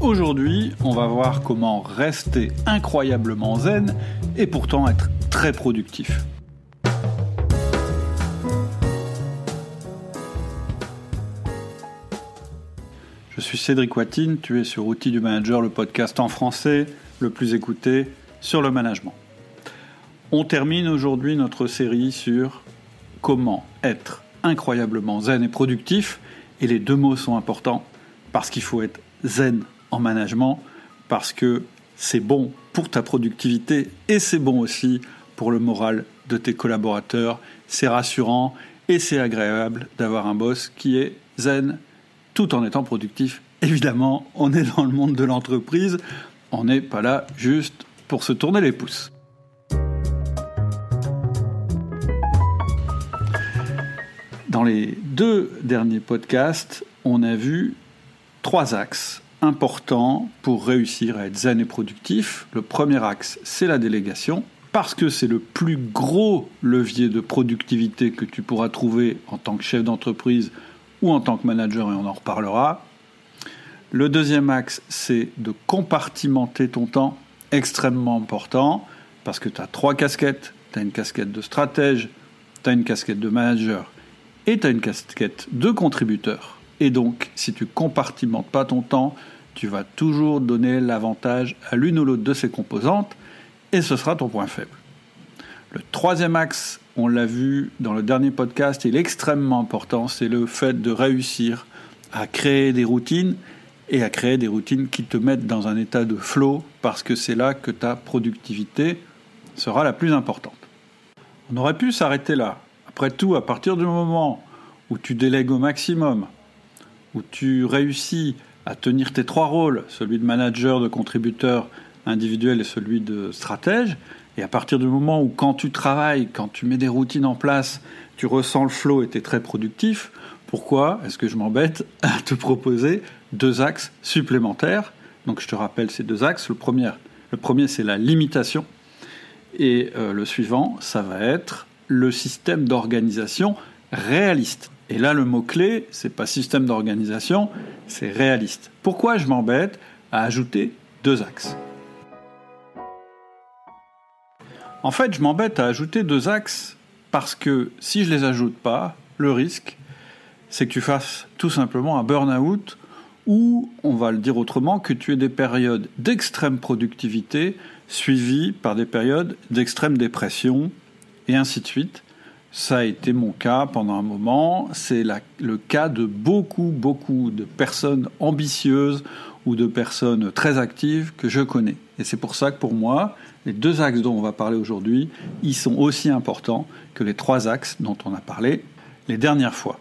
Aujourd'hui, on va voir comment rester incroyablement zen et pourtant être très productif. Je suis Cédric Watine, tu es sur Outils du Manager, le podcast en français le plus écouté sur le management. On termine aujourd'hui notre série sur comment être incroyablement zen et productif, et les deux mots sont importants parce qu'il faut être zen en management parce que c'est bon pour ta productivité et c'est bon aussi pour le moral de tes collaborateurs. C'est rassurant et c'est agréable d'avoir un boss qui est zen tout en étant productif. Évidemment, on est dans le monde de l'entreprise, on n'est pas là juste pour se tourner les pouces. Dans les deux derniers podcasts, on a vu trois axes important pour réussir à être zen et productif. Le premier axe, c'est la délégation, parce que c'est le plus gros levier de productivité que tu pourras trouver en tant que chef d'entreprise ou en tant que manager, et on en reparlera. Le deuxième axe, c'est de compartimenter ton temps, extrêmement important, parce que tu as trois casquettes. Tu as une casquette de stratège, tu as une casquette de manager et tu as une casquette de contributeur. Et donc, si tu compartimentes pas ton temps, tu vas toujours donner l'avantage à l'une ou l'autre de ces composantes, et ce sera ton point faible. Le troisième axe, on l'a vu dans le dernier podcast, il est extrêmement important, c'est le fait de réussir à créer des routines et à créer des routines qui te mettent dans un état de flow, parce que c'est là que ta productivité sera la plus importante. On aurait pu s'arrêter là. Après tout, à partir du moment où tu délègues au maximum, où tu réussis à tenir tes trois rôles, celui de manager, de contributeur individuel et celui de stratège, et à partir du moment où quand tu travailles, quand tu mets des routines en place, tu ressens le flow et tu es très productif, pourquoi est-ce que je m'embête à te proposer deux axes supplémentaires? Donc je te rappelle ces deux axes. Le premier, le premier c'est la limitation. Et euh, le suivant, ça va être le système d'organisation réaliste. Et là, le mot-clé, c'est pas système d'organisation, c'est réaliste. Pourquoi je m'embête à ajouter deux axes? En fait, je m'embête à ajouter deux axes parce que si je les ajoute pas, le risque, c'est que tu fasses tout simplement un burn-out ou, on va le dire autrement, que tu aies des périodes d'extrême productivité suivies par des périodes d'extrême dépression et ainsi de suite. Ça a été mon cas pendant un moment. C'est le cas de beaucoup, beaucoup de personnes ambitieuses ou de personnes très actives que je connais. Et c'est pour ça que pour moi, les deux axes dont on va parler aujourd'hui, ils sont aussi importants que les trois axes dont on a parlé les dernières fois.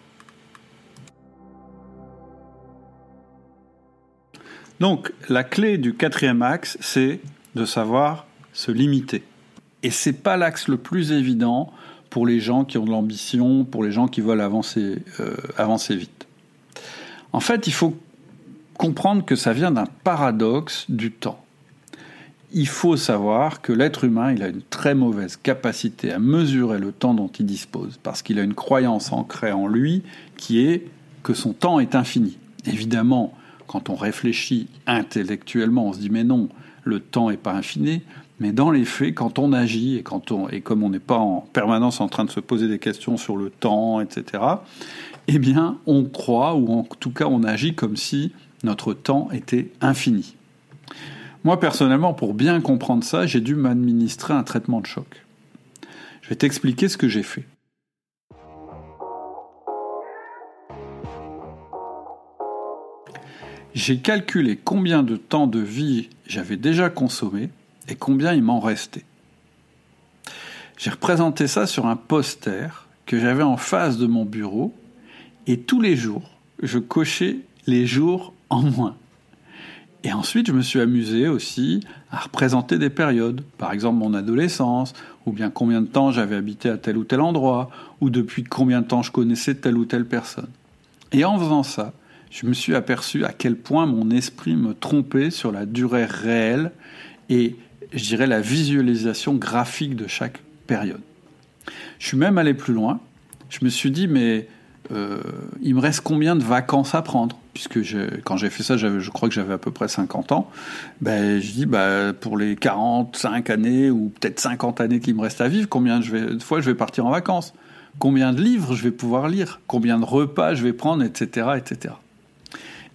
Donc, la clé du quatrième axe, c'est de savoir se limiter. Et c'est pas l'axe le plus évident pour les gens qui ont de l'ambition, pour les gens qui veulent avancer, euh, avancer vite. En fait, il faut comprendre que ça vient d'un paradoxe du temps. Il faut savoir que l'être humain, il a une très mauvaise capacité à mesurer le temps dont il dispose, parce qu'il a une croyance ancrée en lui qui est que son temps est infini. Évidemment, quand on réfléchit intellectuellement, on se dit mais non, le temps n'est pas infini, mais dans les faits, quand on agit et, quand on, et comme on n'est pas en permanence en train de se poser des questions sur le temps, etc., eh bien, on croit, ou en tout cas on agit comme si notre temps était infini. Moi, personnellement, pour bien comprendre ça, j'ai dû m'administrer un traitement de choc. Je vais t'expliquer ce que j'ai fait. J'ai calculé combien de temps de vie j'avais déjà consommé et combien il m'en restait. J'ai représenté ça sur un poster que j'avais en face de mon bureau et tous les jours, je cochais les jours en moins. Et ensuite, je me suis amusé aussi à représenter des périodes, par exemple mon adolescence, ou bien combien de temps j'avais habité à tel ou tel endroit, ou depuis combien de temps je connaissais telle ou telle personne. Et en faisant ça, je me suis aperçu à quel point mon esprit me trompait sur la durée réelle et, je dirais, la visualisation graphique de chaque période. Je suis même allé plus loin. Je me suis dit, mais euh, il me reste combien de vacances à prendre? Puisque quand j'ai fait ça, je crois que j'avais à peu près 50 ans. Ben, je dis, bah, pour les 45 années ou peut-être 50 années qui me restent à vivre, combien de fois je vais partir en vacances? Combien de livres je vais pouvoir lire? Combien de repas je vais prendre, etc. etc.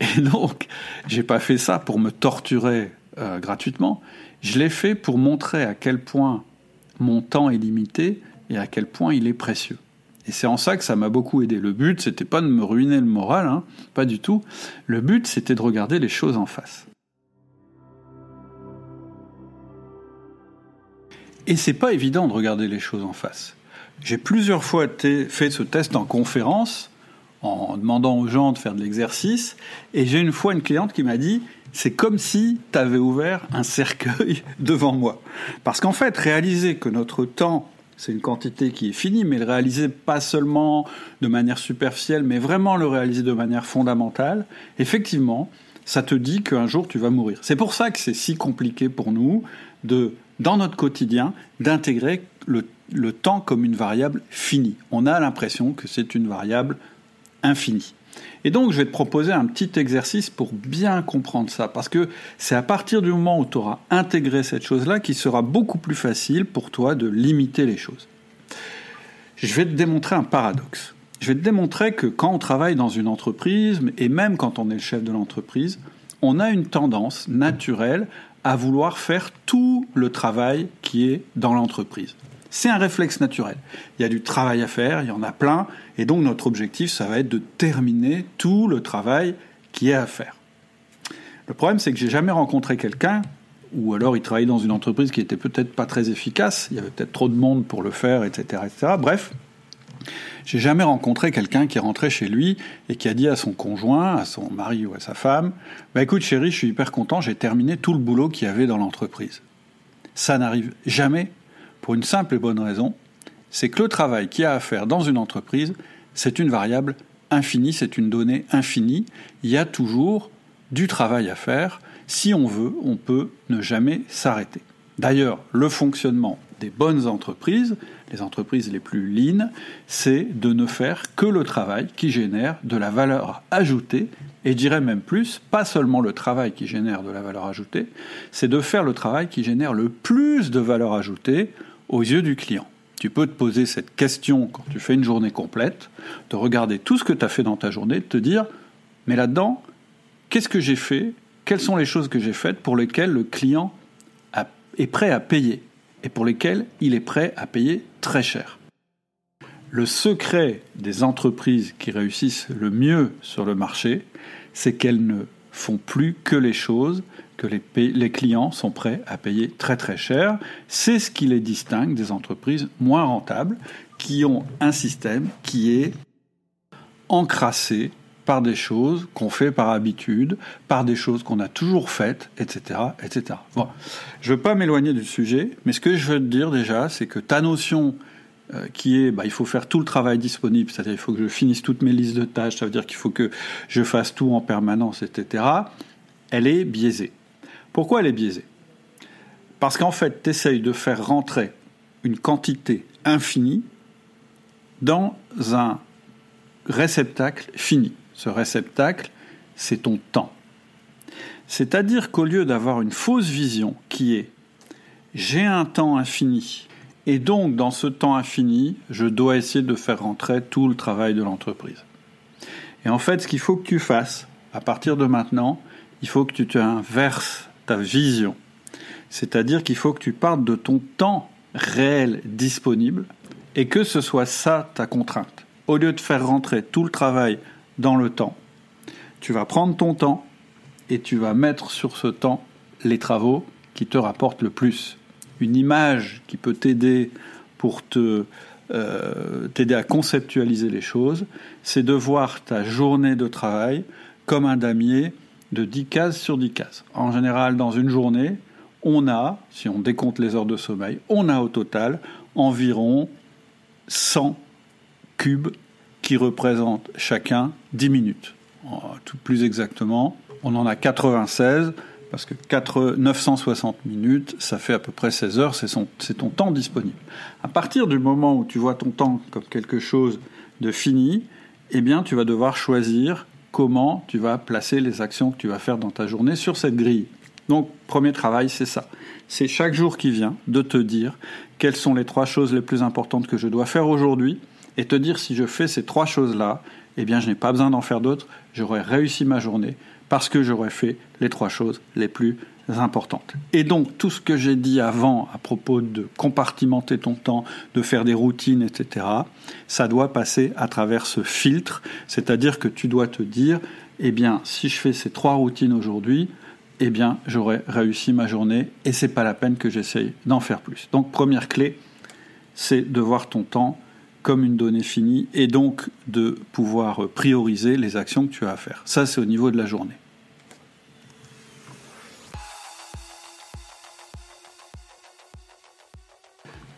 Et donc, j'ai pas fait ça pour me torturer euh, gratuitement. Je l'ai fait pour montrer à quel point mon temps est limité et à quel point il est précieux. Et c'est en ça que ça m'a beaucoup aidé. Le but, c'était pas de me ruiner le moral, hein, pas du tout. Le but, c'était de regarder les choses en face. Et c'est pas évident de regarder les choses en face. J'ai plusieurs fois fait ce test en conférence, en demandant aux gens de faire de l'exercice, et j'ai une fois une cliente qui m'a dit c'est comme si tu avais ouvert un cercueil devant moi. Parce qu'en fait, réaliser que notre temps c'est une quantité qui est finie, mais le réaliser pas seulement de manière superficielle, mais vraiment le réaliser de manière fondamentale, effectivement, ça te dit qu'un jour tu vas mourir. C'est pour ça que c'est si compliqué pour nous de, dans notre quotidien, d'intégrer le, le temps comme une variable finie. On a l'impression que c'est une variable infinie. Et donc, je vais te proposer un petit exercice pour bien comprendre ça, parce que c'est à partir du moment où tu auras intégré cette chose-là qu'il sera beaucoup plus facile pour toi de limiter les choses. Je vais te démontrer un paradoxe. Je vais te démontrer que quand on travaille dans une entreprise, et même quand on est le chef de l'entreprise, on a une tendance naturelle à vouloir faire tout le travail qui est dans l'entreprise. C'est un réflexe naturel. Il y a du travail à faire, il y en a plein, et donc notre objectif, ça va être de terminer tout le travail qui est à faire. Le problème, c'est que j'ai jamais rencontré quelqu'un, ou alors il travaillait dans une entreprise qui était peut-être pas très efficace, il y avait peut-être trop de monde pour le faire, etc., etc. Bref, j'ai jamais rencontré quelqu'un qui rentrait chez lui et qui a dit à son conjoint, à son mari ou à sa femme, bah écoute chérie, je suis hyper content, j'ai terminé tout le boulot qu'il y avait dans l'entreprise. Ça n'arrive jamais pour une simple et bonne raison, c'est que le travail qu'il y a à faire dans une entreprise, c'est une variable infinie, c'est une donnée infinie. Il y a toujours du travail à faire. Si on veut, on peut ne jamais s'arrêter. D'ailleurs, le fonctionnement des bonnes entreprises, les entreprises les plus lean, c'est de ne faire que le travail qui génère de la valeur ajoutée, et je dirais même plus, pas seulement le travail qui génère de la valeur ajoutée, c'est de faire le travail qui génère le plus de valeur ajoutée aux yeux du client. Tu peux te poser cette question quand tu fais une journée complète, de regarder tout ce que tu as fait dans ta journée, de te dire, mais là-dedans, qu'est-ce que j'ai fait? Quelles sont les choses que j'ai faites pour lesquelles le client est prêt à payer et pour lesquelles il est prêt à payer très cher? Le secret des entreprises qui réussissent le mieux sur le marché, c'est qu'elles ne font plus que les choses que les, clients sont prêts à payer très très cher. C'est ce qui les distingue des entreprises moins rentables qui ont un système qui est encrassé par des choses qu'on fait par habitude, par des choses qu'on a toujours faites, etc. etc. Bon, je ne veux pas m'éloigner du sujet, mais ce que je veux te dire déjà, c'est que ta notion euh, qui est bah, il faut faire tout le travail disponible, c'est-à-dire il faut que je finisse toutes mes listes de tâches, ça veut dire qu'il faut que je fasse tout en permanence, etc., elle est biaisée. Pourquoi elle est biaisée? Parce qu'en fait, tu essayes de faire rentrer une quantité infinie dans un réceptacle fini. Ce réceptacle, c'est ton temps. C'est-à-dire qu'au lieu d'avoir une fausse vision qui est j'ai un temps infini, et donc dans ce temps infini, je dois essayer de faire rentrer tout le travail de l'entreprise. Et en fait, ce qu'il faut que tu fasses, à partir de maintenant, il faut que tu te inverses ta vision. C'est-à-dire qu'il faut que tu partes de ton temps réel disponible et que ce soit ça ta contrainte. Au lieu de faire rentrer tout le travail dans le temps, tu vas prendre ton temps et tu vas mettre sur ce temps les travaux qui te rapportent le plus. Une image qui peut t'aider pour euh, t'aider à conceptualiser les choses, c'est de voir ta journée de travail comme un damier de 10 cases sur 10 cases. En général, dans une journée, on a, si on décompte les heures de sommeil, on a au total environ 100 cubes qui représentent chacun 10 minutes. Tout plus exactement, on en a 96 parce que 960 minutes, ça fait à peu près 16 heures, c'est ton temps disponible. À partir du moment où tu vois ton temps comme quelque chose de fini, eh bien, tu vas devoir choisir comment tu vas placer les actions que tu vas faire dans ta journée sur cette grille. Donc, premier travail, c'est ça. C'est chaque jour qui vient de te dire quelles sont les trois choses les plus importantes que je dois faire aujourd'hui et te dire si je fais ces trois choses-là, eh bien, je n'ai pas besoin d'en faire d'autres, j'aurai réussi ma journée, parce que j'aurais fait les trois choses les plus importantes. Et donc tout ce que j'ai dit avant à propos de compartimenter ton temps, de faire des routines, etc., ça doit passer à travers ce filtre, c'est-à-dire que tu dois te dire, eh bien, si je fais ces trois routines aujourd'hui, eh bien, j'aurais réussi ma journée et c'est pas la peine que j'essaye d'en faire plus. Donc première clé, c'est de voir ton temps comme une donnée finie et donc de pouvoir prioriser les actions que tu as à faire. Ça, c'est au niveau de la journée.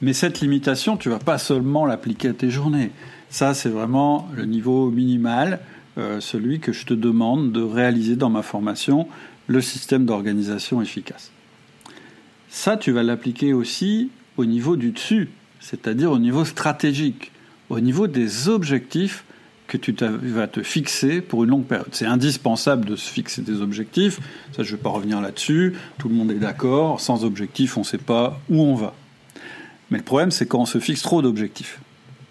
Mais cette limitation, tu vas pas seulement l'appliquer à tes journées. Ça, c'est vraiment le niveau minimal, euh, celui que je te demande de réaliser dans ma formation, le système d'organisation efficace. Ça, tu vas l'appliquer aussi au niveau du dessus, c'est-à-dire au niveau stratégique, au niveau des objectifs que tu vas te fixer pour une longue période. C'est indispensable de se fixer des objectifs, ça je ne vais pas revenir là-dessus, tout le monde est d'accord, sans objectif on ne sait pas où on va. Mais le problème, c'est quand on se fixe trop d'objectifs.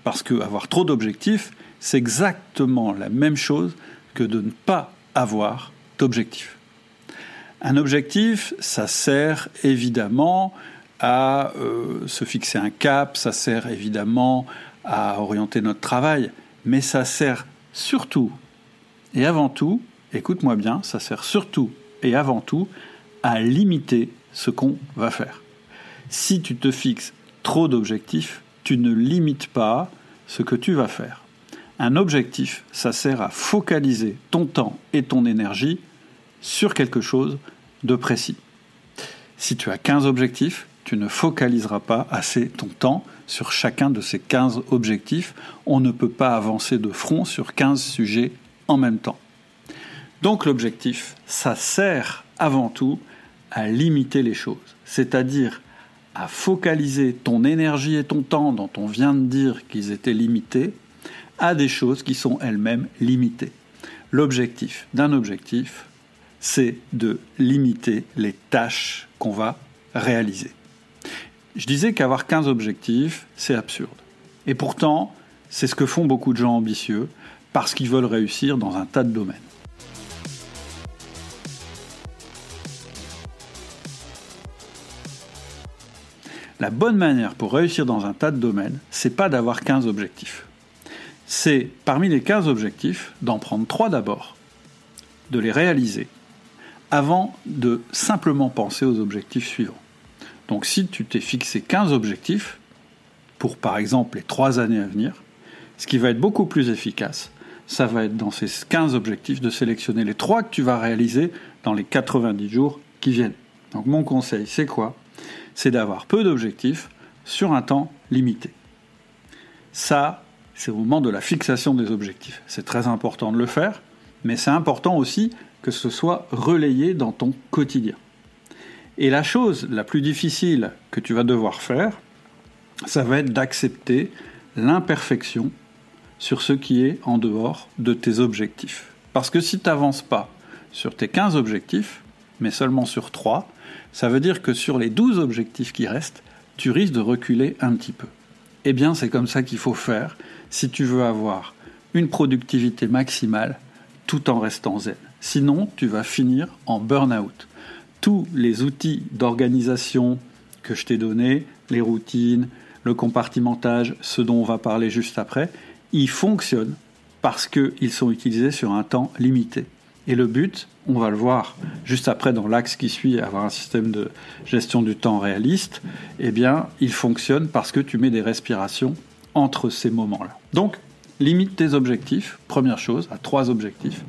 Parce qu'avoir trop d'objectifs, c'est exactement la même chose que de ne pas avoir d'objectifs. Un objectif, ça sert évidemment à euh, se fixer un cap, ça sert évidemment à orienter notre travail, mais ça sert surtout et avant tout, écoute-moi bien, ça sert surtout et avant tout à limiter ce qu'on va faire. Si tu te fixes trop d'objectifs, tu ne limites pas ce que tu vas faire. Un objectif, ça sert à focaliser ton temps et ton énergie sur quelque chose de précis. Si tu as 15 objectifs, tu ne focaliseras pas assez ton temps sur chacun de ces 15 objectifs. On ne peut pas avancer de front sur 15 sujets en même temps. Donc l'objectif, ça sert avant tout à limiter les choses, c'est-à-dire à focaliser ton énergie et ton temps dont on vient de dire qu'ils étaient limités à des choses qui sont elles-mêmes limitées. L'objectif d'un objectif, c'est de limiter les tâches qu'on va réaliser. Je disais qu'avoir 15 objectifs, c'est absurde. Et pourtant, c'est ce que font beaucoup de gens ambitieux parce qu'ils veulent réussir dans un tas de domaines. La bonne manière pour réussir dans un tas de domaines, c'est pas d'avoir 15 objectifs. C'est, parmi les 15 objectifs, d'en prendre 3 d'abord, de les réaliser, avant de simplement penser aux objectifs suivants. Donc si tu t'es fixé 15 objectifs, pour par exemple les 3 années à venir, ce qui va être beaucoup plus efficace, ça va être dans ces 15 objectifs de sélectionner les 3 que tu vas réaliser dans les 90 jours qui viennent. Donc mon conseil, c'est quoi? C'est d'avoir peu d'objectifs sur un temps limité. Ça, c'est au moment de la fixation des objectifs. C'est très important de le faire, mais c'est important aussi que ce soit relayé dans ton quotidien. Et la chose la plus difficile que tu vas devoir faire, ça va être d'accepter l'imperfection sur ce qui est en dehors de tes objectifs. Parce que si tu n'avances pas sur tes 15 objectifs, mais seulement sur 3, ça veut dire que sur les 12 objectifs qui restent, tu risques de reculer un petit peu. Eh bien, c'est comme ça qu'il faut faire si tu veux avoir une productivité maximale tout en restant zen. Sinon, tu vas finir en burn-out. Tous les outils d'organisation que je t'ai donnés, les routines, le compartimentage, ce dont on va parler juste après, ils fonctionnent parce qu'ils sont utilisés sur un temps limité. Et le but, on va le voir juste après dans l'axe qui suit, avoir un système de gestion du temps réaliste, eh bien, il fonctionne parce que tu mets des respirations entre ces moments-là. Donc, limite tes objectifs, première chose, à trois objectifs,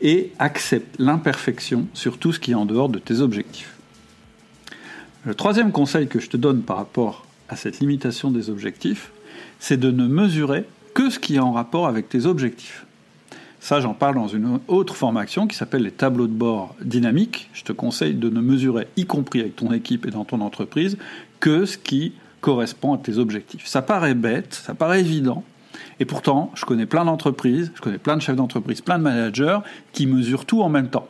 et accepte l'imperfection sur tout ce qui est en dehors de tes objectifs. Le troisième conseil que je te donne par rapport à cette limitation des objectifs, c'est de ne mesurer que ce qui est en rapport avec tes objectifs. Ça, j'en parle dans une autre formation qui s'appelle les tableaux de bord dynamiques. Je te conseille de ne mesurer, y compris avec ton équipe et dans ton entreprise, que ce qui correspond à tes objectifs. Ça paraît bête, ça paraît évident, et pourtant, je connais plein d'entreprises, je connais plein de chefs d'entreprise, plein de managers qui mesurent tout en même temps.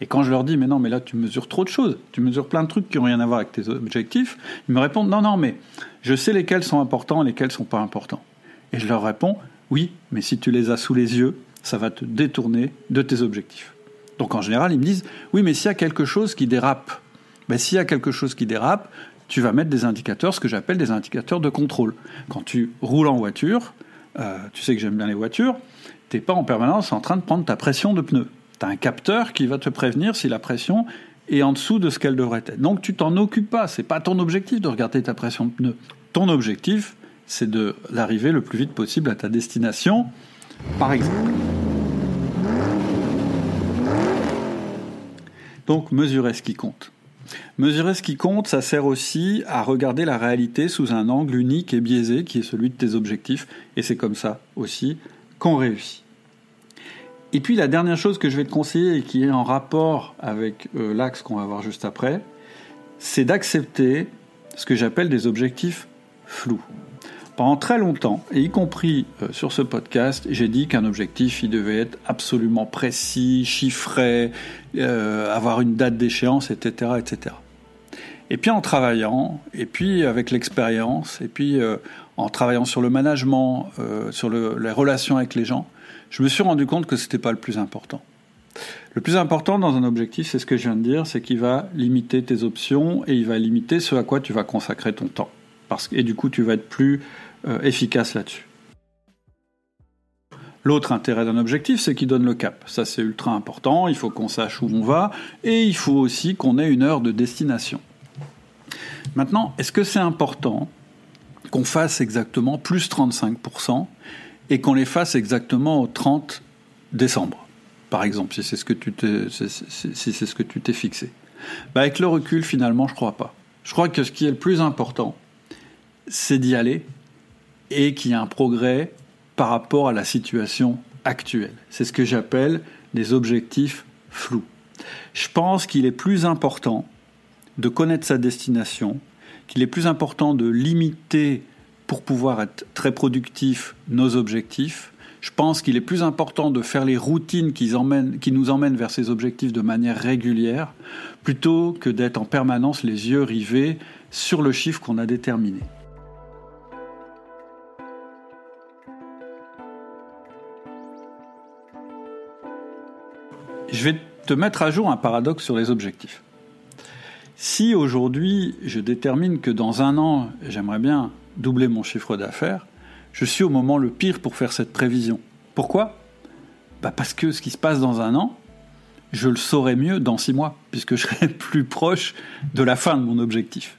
Et quand je leur dis, mais non, mais là, tu mesures trop de choses, tu mesures plein de trucs qui n'ont rien à voir avec tes objectifs, ils me répondent, non, non, mais je sais lesquels sont importants et lesquels sont pas importants. Et je leur réponds, oui, mais si tu les as sous les yeux, ça va te détourner de tes objectifs. Donc en général, ils me disent, oui, mais s'il y a quelque chose qui dérape, ben, s'il y a quelque chose qui dérape, tu vas mettre des indicateurs, ce que j'appelle des indicateurs de contrôle. Quand tu roules en voiture, euh, tu sais que j'aime bien les voitures, tu n'es pas en permanence en train de prendre ta pression de pneu. Tu as un capteur qui va te prévenir si la pression est en dessous de ce qu'elle devrait être. Donc tu t'en occupes pas, c'est pas ton objectif de regarder ta pression de pneu. Ton objectif, c'est d'arriver le plus vite possible à ta destination, par exemple. Donc mesurer ce qui compte. Mesurer ce qui compte, ça sert aussi à regarder la réalité sous un angle unique et biaisé qui est celui de tes objectifs. Et c'est comme ça aussi qu'on réussit. Et puis la dernière chose que je vais te conseiller et qui est en rapport avec euh, l'axe qu'on va voir juste après, c'est d'accepter ce que j'appelle des objectifs flous. Pendant très longtemps, et y compris euh, sur ce podcast, j'ai dit qu'un objectif, il devait être absolument précis, chiffré, euh, avoir une date d'échéance, etc., etc. Et puis en travaillant, et puis avec l'expérience, et puis euh, en travaillant sur le management, sur les relations avec les gens, je me suis rendu compte que ce n'était pas le plus important. Le plus important dans un objectif, c'est ce que je viens de dire, c'est qu'il va limiter tes options et il va limiter ce à quoi tu vas consacrer ton temps. Et du coup, tu vas être plus efficace là-dessus. L'autre intérêt d'un objectif, c'est qu'il donne le cap. Ça, c'est ultra important. Il faut qu'on sache où on va et il faut aussi qu'on ait une heure de destination. Maintenant, est-ce que c'est important qu'on fasse exactement plus 35% et qu'on les fasse exactement au 30 décembre, par exemple, si c'est ce que tu t'es, si fixé? Bah, Avec le recul, finalement, je crois pas. Je crois que ce qui est le plus important, c'est d'y aller et qu'il y a un progrès par rapport à la situation actuelle. C'est ce que j'appelle des objectifs flous. Je pense qu'il est plus important de connaître sa destination, qu'il est plus important de limiter pour pouvoir être très productif nos objectifs. Je pense qu'il est plus important de faire les routines qui, qui nous emmènent vers ces objectifs de manière régulière, plutôt que d'être en permanence les yeux rivés sur le chiffre qu'on a déterminé. Je vais te mettre à jour un paradoxe sur les objectifs. Si aujourd'hui je détermine que dans un an j'aimerais bien doubler mon chiffre d'affaires, je suis au moment le pire pour faire cette prévision. Pourquoi? Bah Parce que ce qui se passe dans un an, je le saurai mieux dans six mois, puisque je serai plus proche de la fin de mon objectif.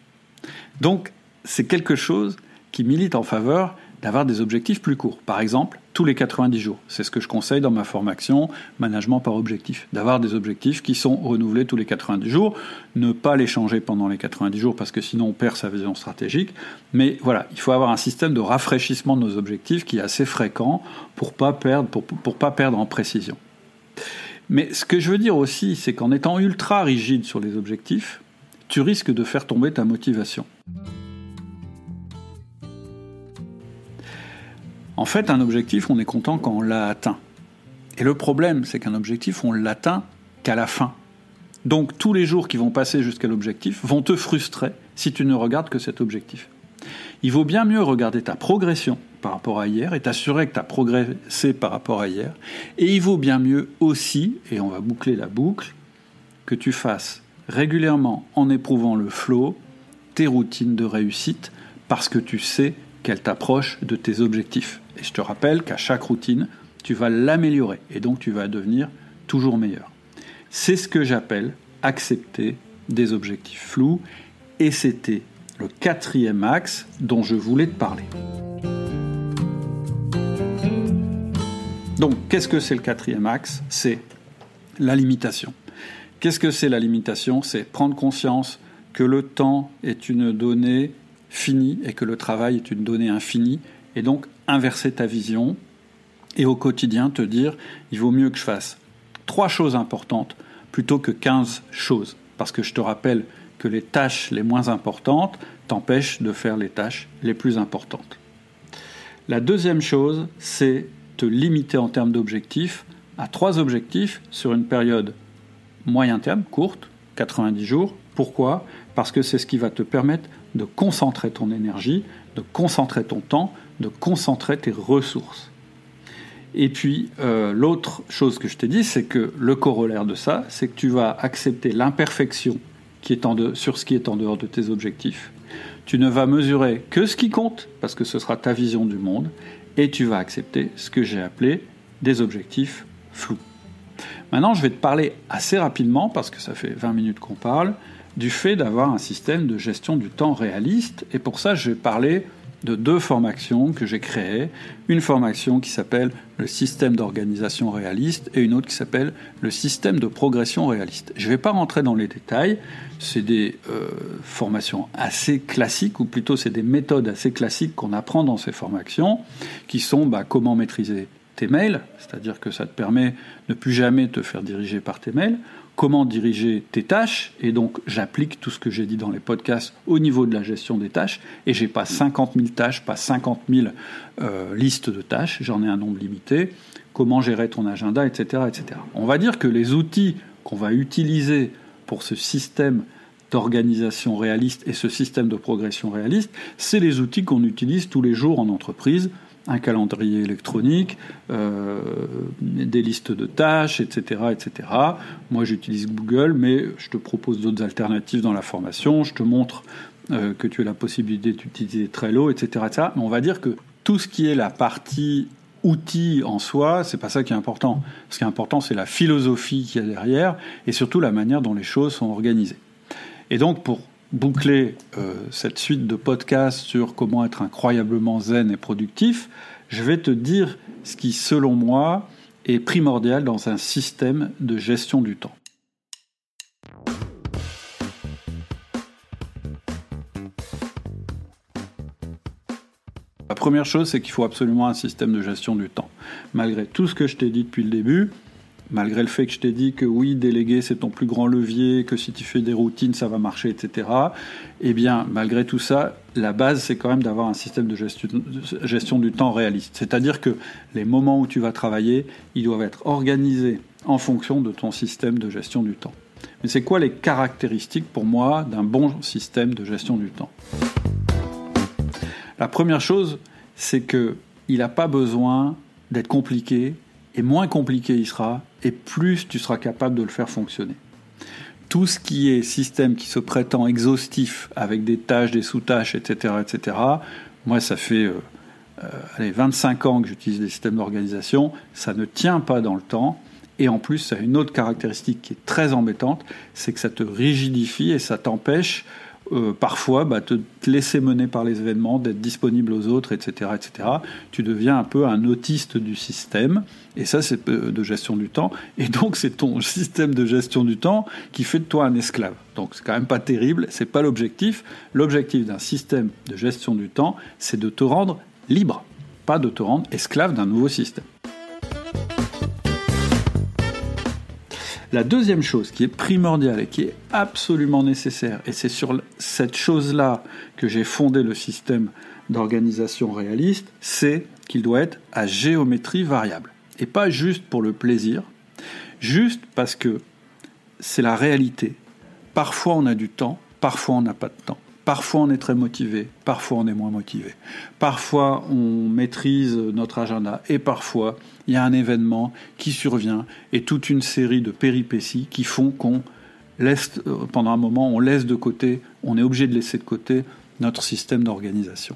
Donc c'est quelque chose qui milite en faveur d'avoir des objectifs plus courts. Par exemple, tous les 90 jours. C'est ce que je conseille dans ma formation Management par objectif. D'avoir des objectifs qui sont renouvelés tous les 90 jours. Ne pas les changer pendant les 90 jours parce que sinon on perd sa vision stratégique. Mais voilà, il faut avoir un système de rafraîchissement de nos objectifs qui est assez fréquent pour pas pour pas perdre en précision. Mais ce que je veux dire aussi, c'est qu'en étant ultra rigide sur les objectifs, tu risques de faire tomber ta motivation. En fait, un objectif, on est content quand on l'a atteint. Et le problème, c'est qu'un objectif, on l'atteint qu'à la fin. Donc tous les jours qui vont passer jusqu'à l'objectif vont te frustrer si tu ne regardes que cet objectif. Il vaut bien mieux regarder ta progression par rapport à hier et t'assurer que tu as progressé par rapport à hier. Et il vaut bien mieux aussi, et on va boucler la boucle, que tu fasses régulièrement en éprouvant le flow tes routines de réussite parce que tu sais qu'elle t'approche de tes objectifs. Et je te rappelle qu'à chaque routine, tu vas l'améliorer et donc tu vas devenir toujours meilleur. C'est ce que j'appelle accepter des objectifs flous et c'était le quatrième axe dont je voulais te parler. Donc, qu'est-ce que c'est le quatrième axe? C'est La limitation. Qu'est-ce que c'est la limitation? C'est prendre conscience que le temps est une donnée finie et que le travail est une donnée infinie, et donc inverser ta vision et au quotidien te dire il vaut mieux que je fasse trois choses importantes plutôt que 15 choses. Parce que je te rappelle que les tâches les moins importantes t'empêchent de faire les tâches les plus importantes. La deuxième chose, c'est te limiter en termes d'objectifs à trois objectifs sur une période moyen terme, courte, 90 jours. Pourquoi? Parce que c'est ce qui va te permettre de concentrer ton énergie, de concentrer ton temps, de concentrer tes ressources. Et puis, euh, l'autre chose que je t'ai dit, c'est que le corollaire de ça, c'est que tu vas accepter l'imperfection sur ce qui est en dehors de tes objectifs. Tu ne vas mesurer que ce qui compte, parce que ce sera ta vision du monde, et tu vas accepter ce que j'ai appelé des objectifs flous. Maintenant, je vais te parler assez rapidement, parce que ça fait 20 minutes qu'on parle, du fait d'avoir un système de gestion du temps réaliste. Et pour ça, je vais parler de deux formations que j'ai créées. Une formation qui s'appelle le système d'organisation réaliste et une autre qui s'appelle le système de progression réaliste. Je ne vais pas rentrer dans les détails, c'est des euh, formations assez classiques, ou plutôt c'est des méthodes assez classiques qu'on apprend dans ces formations, qui sont bah, comment maîtriser tes mails, c'est-à-dire que ça te permet de ne plus jamais te faire diriger par tes mails, comment diriger tes tâches, et donc j'applique tout ce que j'ai dit dans les podcasts au niveau de la gestion des tâches, et j'ai pas 50 000 tâches, pas 50 000 euh, listes de tâches, j'en ai un nombre limité, comment gérer ton agenda, etc., etc. On va dire que les outils qu'on va utiliser pour ce système d'organisation réaliste et ce système de progression réaliste, c'est les outils qu'on utilise tous les jours en entreprise, un calendrier électronique, euh, des listes de tâches, etc. etc. Moi j'utilise Google, mais je te propose d'autres alternatives dans la formation, je te montre euh, que tu as la possibilité d'utiliser Trello, etc., etc. Mais on va dire que tout ce qui est la partie outil en soi, c'est pas ça qui est important. Ce qui est important, c'est la philosophie qu'il y a derrière et surtout la manière dont les choses sont organisées. Et donc, pour boucler euh, cette suite de podcasts sur comment être incroyablement zen et productif, je vais te dire ce qui, selon moi, est primordial dans un système de gestion du temps. La première chose, c'est qu'il faut absolument un système de gestion du temps. Malgré tout ce que je t'ai dit depuis le début, malgré le fait que je t'ai dit que oui, déléguer c'est ton plus grand levier, que si tu fais des routines ça va marcher, etc. Eh bien, malgré tout ça, la base c'est quand même d'avoir un système de gestion, du temps réaliste. C'est-à-dire que les moments où tu vas travailler, ils doivent être organisés en fonction de ton système de gestion du temps. Mais c'est quoi les caractéristiques pour moi d'un bon système de gestion du temps? La première chose, c'est que il n'a pas besoin d'être compliqué, et moins compliqué il sera, et plus tu seras capable de le faire fonctionner. Tout ce qui est système qui se prétend exhaustif, avec des tâches, des sous-tâches, etc., etc., moi ça fait euh, euh, allez, 25 ans que j'utilise des systèmes d'organisation, ça ne tient pas dans le temps, et en plus ça a une autre caractéristique qui est très embêtante, c'est que ça te rigidifie et ça t'empêche euh, parfois bah, te, laisser mener par les événements, d'être disponible aux autres, etc., etc. Tu deviens un peu un autiste du système, et ça c'est de gestion du temps, et donc c'est ton système de gestion du temps qui fait de toi un esclave. Donc c'est quand même pas terrible, c'est pas l'objectif. L'objectif d'un système de gestion du temps, c'est de te rendre libre, pas de te rendre esclave d'un nouveau système. La deuxième chose qui est primordiale et qui est absolument nécessaire, et c'est sur cette chose-là que j'ai fondé le système d'organisation réaliste, c'est qu'il doit être à géométrie variable. Et pas juste pour le plaisir, juste parce que c'est la réalité. Parfois on a du temps, parfois on n'a pas de temps. Parfois on est très motivé, parfois on est moins motivé. Parfois on maîtrise notre agenda et parfois il y a un événement qui survient et toute une série de péripéties qui font qu'on laisse, euh, pendant un moment, on laisse de côté, on est obligé de laisser de côté notre système d'organisation.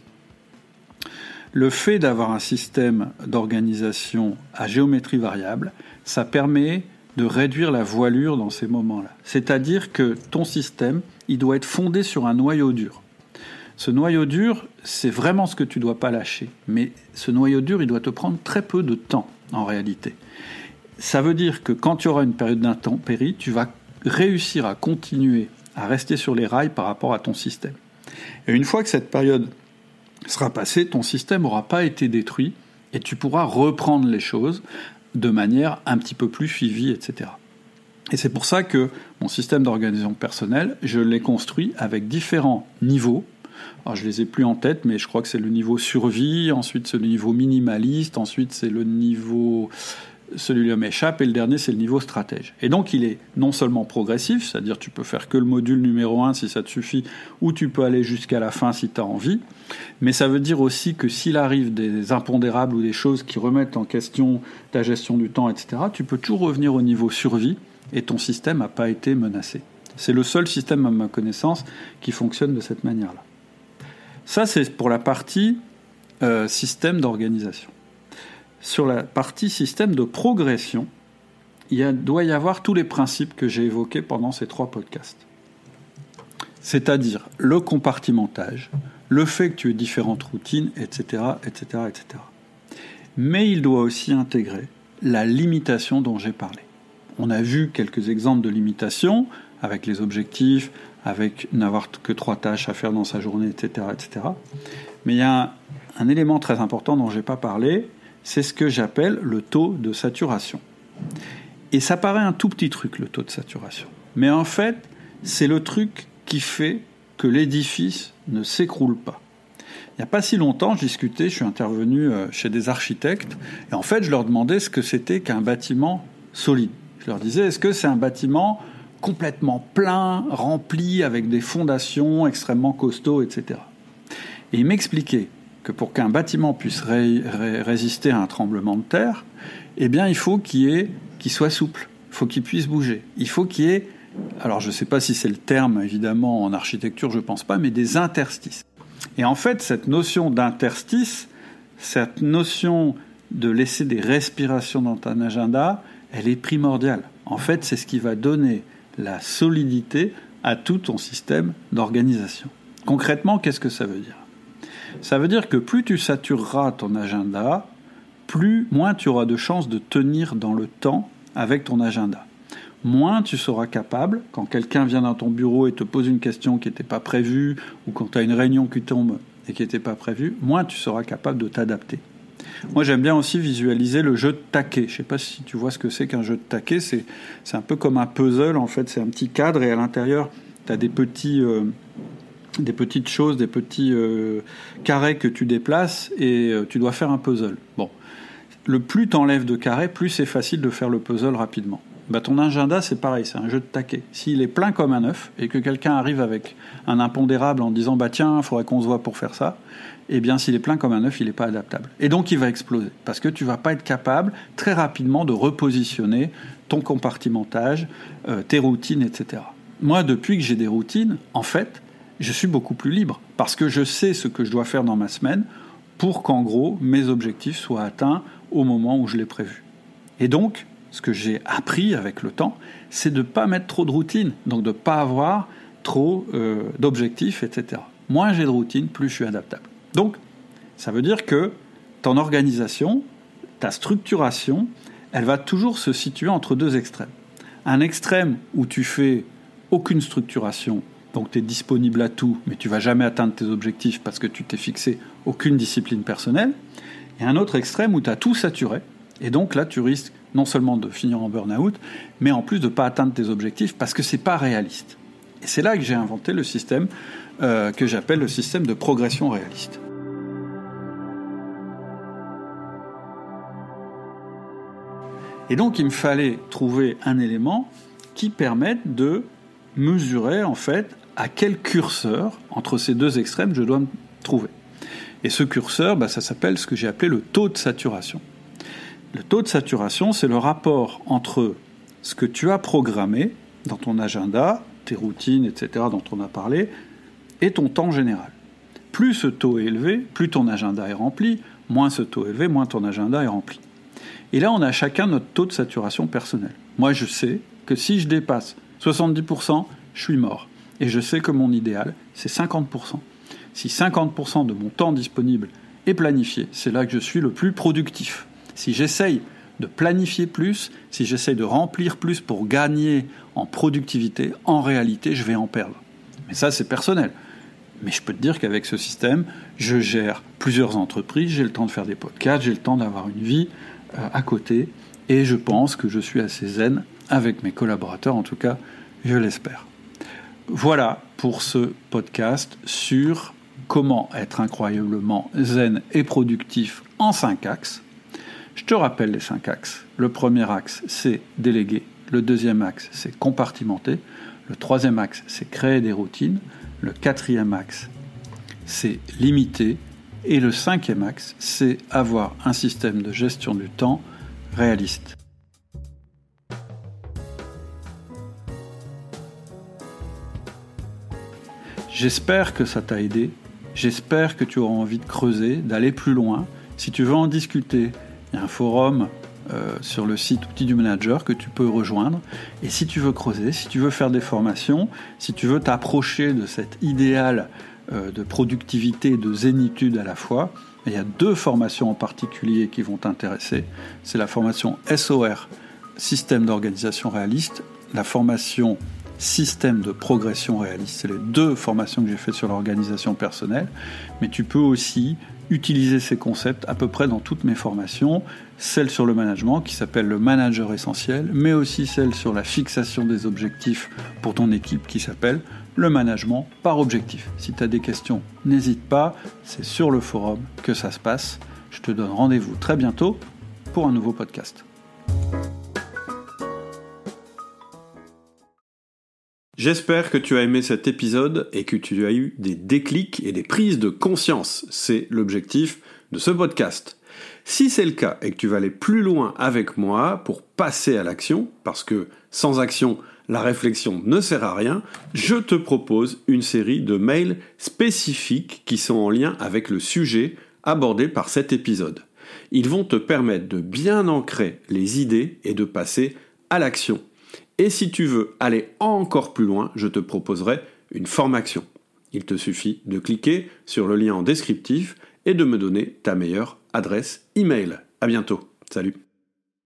Le fait d'avoir un système d'organisation à géométrie variable, ça permet de réduire la voilure dans ces moments-là. C'est-à-dire que ton système, il doit être fondé sur un noyau dur. Ce noyau dur, c'est vraiment ce que tu ne dois pas lâcher. Mais ce noyau dur, il doit te prendre très peu de temps, en réalité. ça veut dire que quand tu auras une période d'intempérie, tu vas réussir à continuer à rester sur les rails par rapport à ton système. Et une fois que cette période sera passée, ton système n'aura pas été détruit et tu pourras reprendre les choses de manière un petit peu plus suivie, etc. Et c'est pour ça que mon système d'organisation personnelle, je l'ai construit avec différents niveaux. Alors je les ai plus en tête, mais je crois que c'est le niveau survie, ensuite c'est le niveau minimaliste, ensuite c'est le niveau celui-là m'échappe, et le dernier, c'est le niveau stratège. Et donc, il est non seulement progressif, c'est-à-dire tu peux faire que le module numéro 1 si ça te suffit, ou tu peux aller jusqu'à la fin si tu as envie, mais ça veut dire aussi que s'il arrive des impondérables ou des choses qui remettent en question ta gestion du temps, etc., tu peux toujours revenir au niveau survie, et ton système n'a pas été menacé. C'est le seul système, à ma connaissance, qui fonctionne de cette manière-là. Ça, c'est pour la partie euh, système d'organisation sur la partie système de progression, il doit y avoir tous les principes que j'ai évoqués pendant ces trois podcasts. C'est-à-dire le compartimentage, le fait que tu aies différentes routines, etc., etc., etc. Mais il doit aussi intégrer la limitation dont j'ai parlé. On a vu quelques exemples de limitation avec les objectifs, avec n'avoir que trois tâches à faire dans sa journée, etc., etc. Mais il y a un, un élément très important dont je n'ai pas parlé, c'est ce que j'appelle le taux de saturation. Et ça paraît un tout petit truc, le taux de saturation. Mais en fait, c'est le truc qui fait que l'édifice ne s'écroule pas. Il n'y a pas si longtemps, je discutais, je suis intervenu euh, chez des architectes, et en fait, je leur demandais ce que c'était qu'un bâtiment solide. Je leur disais, est-ce que c'est un bâtiment complètement plein, rempli, avec des fondations extrêmement costauds, etc. Et ils m'expliquaient que pour qu'un bâtiment puisse résister à un tremblement de terre, eh bien, il faut qu'il soit souple, il faut qu'il puisse bouger, il faut qu'il y ait, alors je ne sais pas si c'est le terme évidemment en architecture, je pense pas, mais des interstices. Et en fait, cette notion d'interstice, cette notion de laisser des respirations dans ton agenda, elle est primordiale. En fait, c'est ce qui va donner la solidité à tout ton système d'organisation. Concrètement, qu'est-ce que ça veut dire? Ça veut dire que plus tu satureras ton agenda, plus moins tu auras de chances de tenir dans le temps avec ton agenda. Moins tu seras capable, quand quelqu'un vient dans ton bureau et te pose une question qui n'était pas prévue, ou quand tu as une réunion qui tombe et qui n'était pas prévue, moins tu seras capable de t'adapter. Moi, j'aime bien aussi visualiser le jeu de taquet. Je ne sais pas si tu vois ce que c'est qu'un jeu de taquet. C'est, un peu comme un puzzle, en fait. C'est un petit cadre et à l'intérieur, tu as des petits, euh, des petites choses, des petits euh, carrés que tu déplaces et euh, tu dois faire un puzzle. Bon, le plus tu enlèves de carrés, plus c'est facile de faire le puzzle rapidement. Bah, ton agenda, c'est pareil, c'est un jeu de taquet. S'il est plein comme un œuf et que quelqu'un arrive avec un impondérable en disant bah tiens, il faudrait qu'on se voit pour faire ça, eh bien s'il est plein comme un œuf, il n'est pas adaptable. Et donc il va exploser parce que tu vas pas être capable très rapidement de repositionner ton compartimentage, euh, tes routines, etc. Moi, depuis que j'ai des routines, en fait, je suis beaucoup plus libre parce que je sais ce que je dois faire dans ma semaine pour qu'en gros mes objectifs soient atteints au moment où je l'ai prévu. Et donc, ce que j'ai appris avec le temps, c'est de ne pas mettre trop de routine, donc de ne pas avoir trop euh, d'objectifs, etc. Moins j'ai de routine, plus je suis adaptable. Donc, ça veut dire que ton organisation, ta structuration, elle va toujours se situer entre deux extrêmes. Un extrême où tu fais aucune structuration donc tu es disponible à tout, mais tu vas jamais atteindre tes objectifs parce que tu t'es fixé aucune discipline personnelle. Et un autre extrême où tu as tout saturé, et donc là tu risques non seulement de finir en burn-out, mais en plus de ne pas atteindre tes objectifs parce que c'est pas réaliste. Et c'est là que j'ai inventé le système euh, que j'appelle le système de progression réaliste. Et donc il me fallait trouver un élément qui permette de mesurer en fait à quel curseur entre ces deux extrêmes je dois me trouver. Et ce curseur, bah, ça s'appelle ce que j'ai appelé le taux de saturation. Le taux de saturation, c'est le rapport entre ce que tu as programmé dans ton agenda, tes routines, etc., dont on a parlé, et ton temps général. Plus ce taux est élevé, plus ton agenda est rempli, moins ce taux est élevé, moins ton agenda est rempli. Et là, on a chacun notre taux de saturation personnel. Moi, je sais que si je dépasse 70%, je suis mort. Et je sais que mon idéal, c'est 50%. Si 50% de mon temps disponible est planifié, c'est là que je suis le plus productif. Si j'essaye de planifier plus, si j'essaie de remplir plus pour gagner en productivité, en réalité, je vais en perdre. Mais ça, c'est personnel. Mais je peux te dire qu'avec ce système, je gère plusieurs entreprises, j'ai le temps de faire des podcasts, j'ai le temps d'avoir une vie euh, à côté, et je pense que je suis assez zen avec mes collaborateurs, en tout cas, je l'espère. Voilà pour ce podcast sur comment être incroyablement zen et productif en cinq axes. Je te rappelle les cinq axes. Le premier axe, c'est déléguer. Le deuxième axe, c'est compartimenter. Le troisième axe, c'est créer des routines. Le quatrième axe, c'est limiter. Et le cinquième axe, c'est avoir un système de gestion du temps réaliste. J'espère que ça t'a aidé. J'espère que tu auras envie de creuser, d'aller plus loin. Si tu veux en discuter, il y a un forum euh, sur le site Outils du Manager que tu peux rejoindre. Et si tu veux creuser, si tu veux faire des formations, si tu veux t'approcher de cet idéal euh, de productivité et de zénitude à la fois, il y a deux formations en particulier qui vont t'intéresser. C'est la formation SOR, Système d'organisation réaliste, la formation Système de progression réaliste. C'est les deux formations que j'ai faites sur l'organisation personnelle. Mais tu peux aussi utiliser ces concepts à peu près dans toutes mes formations, celle sur le management qui s'appelle le manager essentiel, mais aussi celle sur la fixation des objectifs pour ton équipe qui s'appelle le management par objectif. Si tu as des questions, n'hésite pas, c'est sur le forum que ça se passe. Je te donne rendez-vous très bientôt pour un nouveau podcast. J'espère que tu as aimé cet épisode et que tu as eu des déclics et des prises de conscience. C'est l'objectif de ce podcast. Si c'est le cas et que tu vas aller plus loin avec moi pour passer à l'action, parce que sans action, la réflexion ne sert à rien, je te propose une série de mails spécifiques qui sont en lien avec le sujet abordé par cet épisode. Ils vont te permettre de bien ancrer les idées et de passer à l'action. Et si tu veux aller encore plus loin, je te proposerai une formation. Il te suffit de cliquer sur le lien en descriptif et de me donner ta meilleure adresse email. À bientôt. Salut.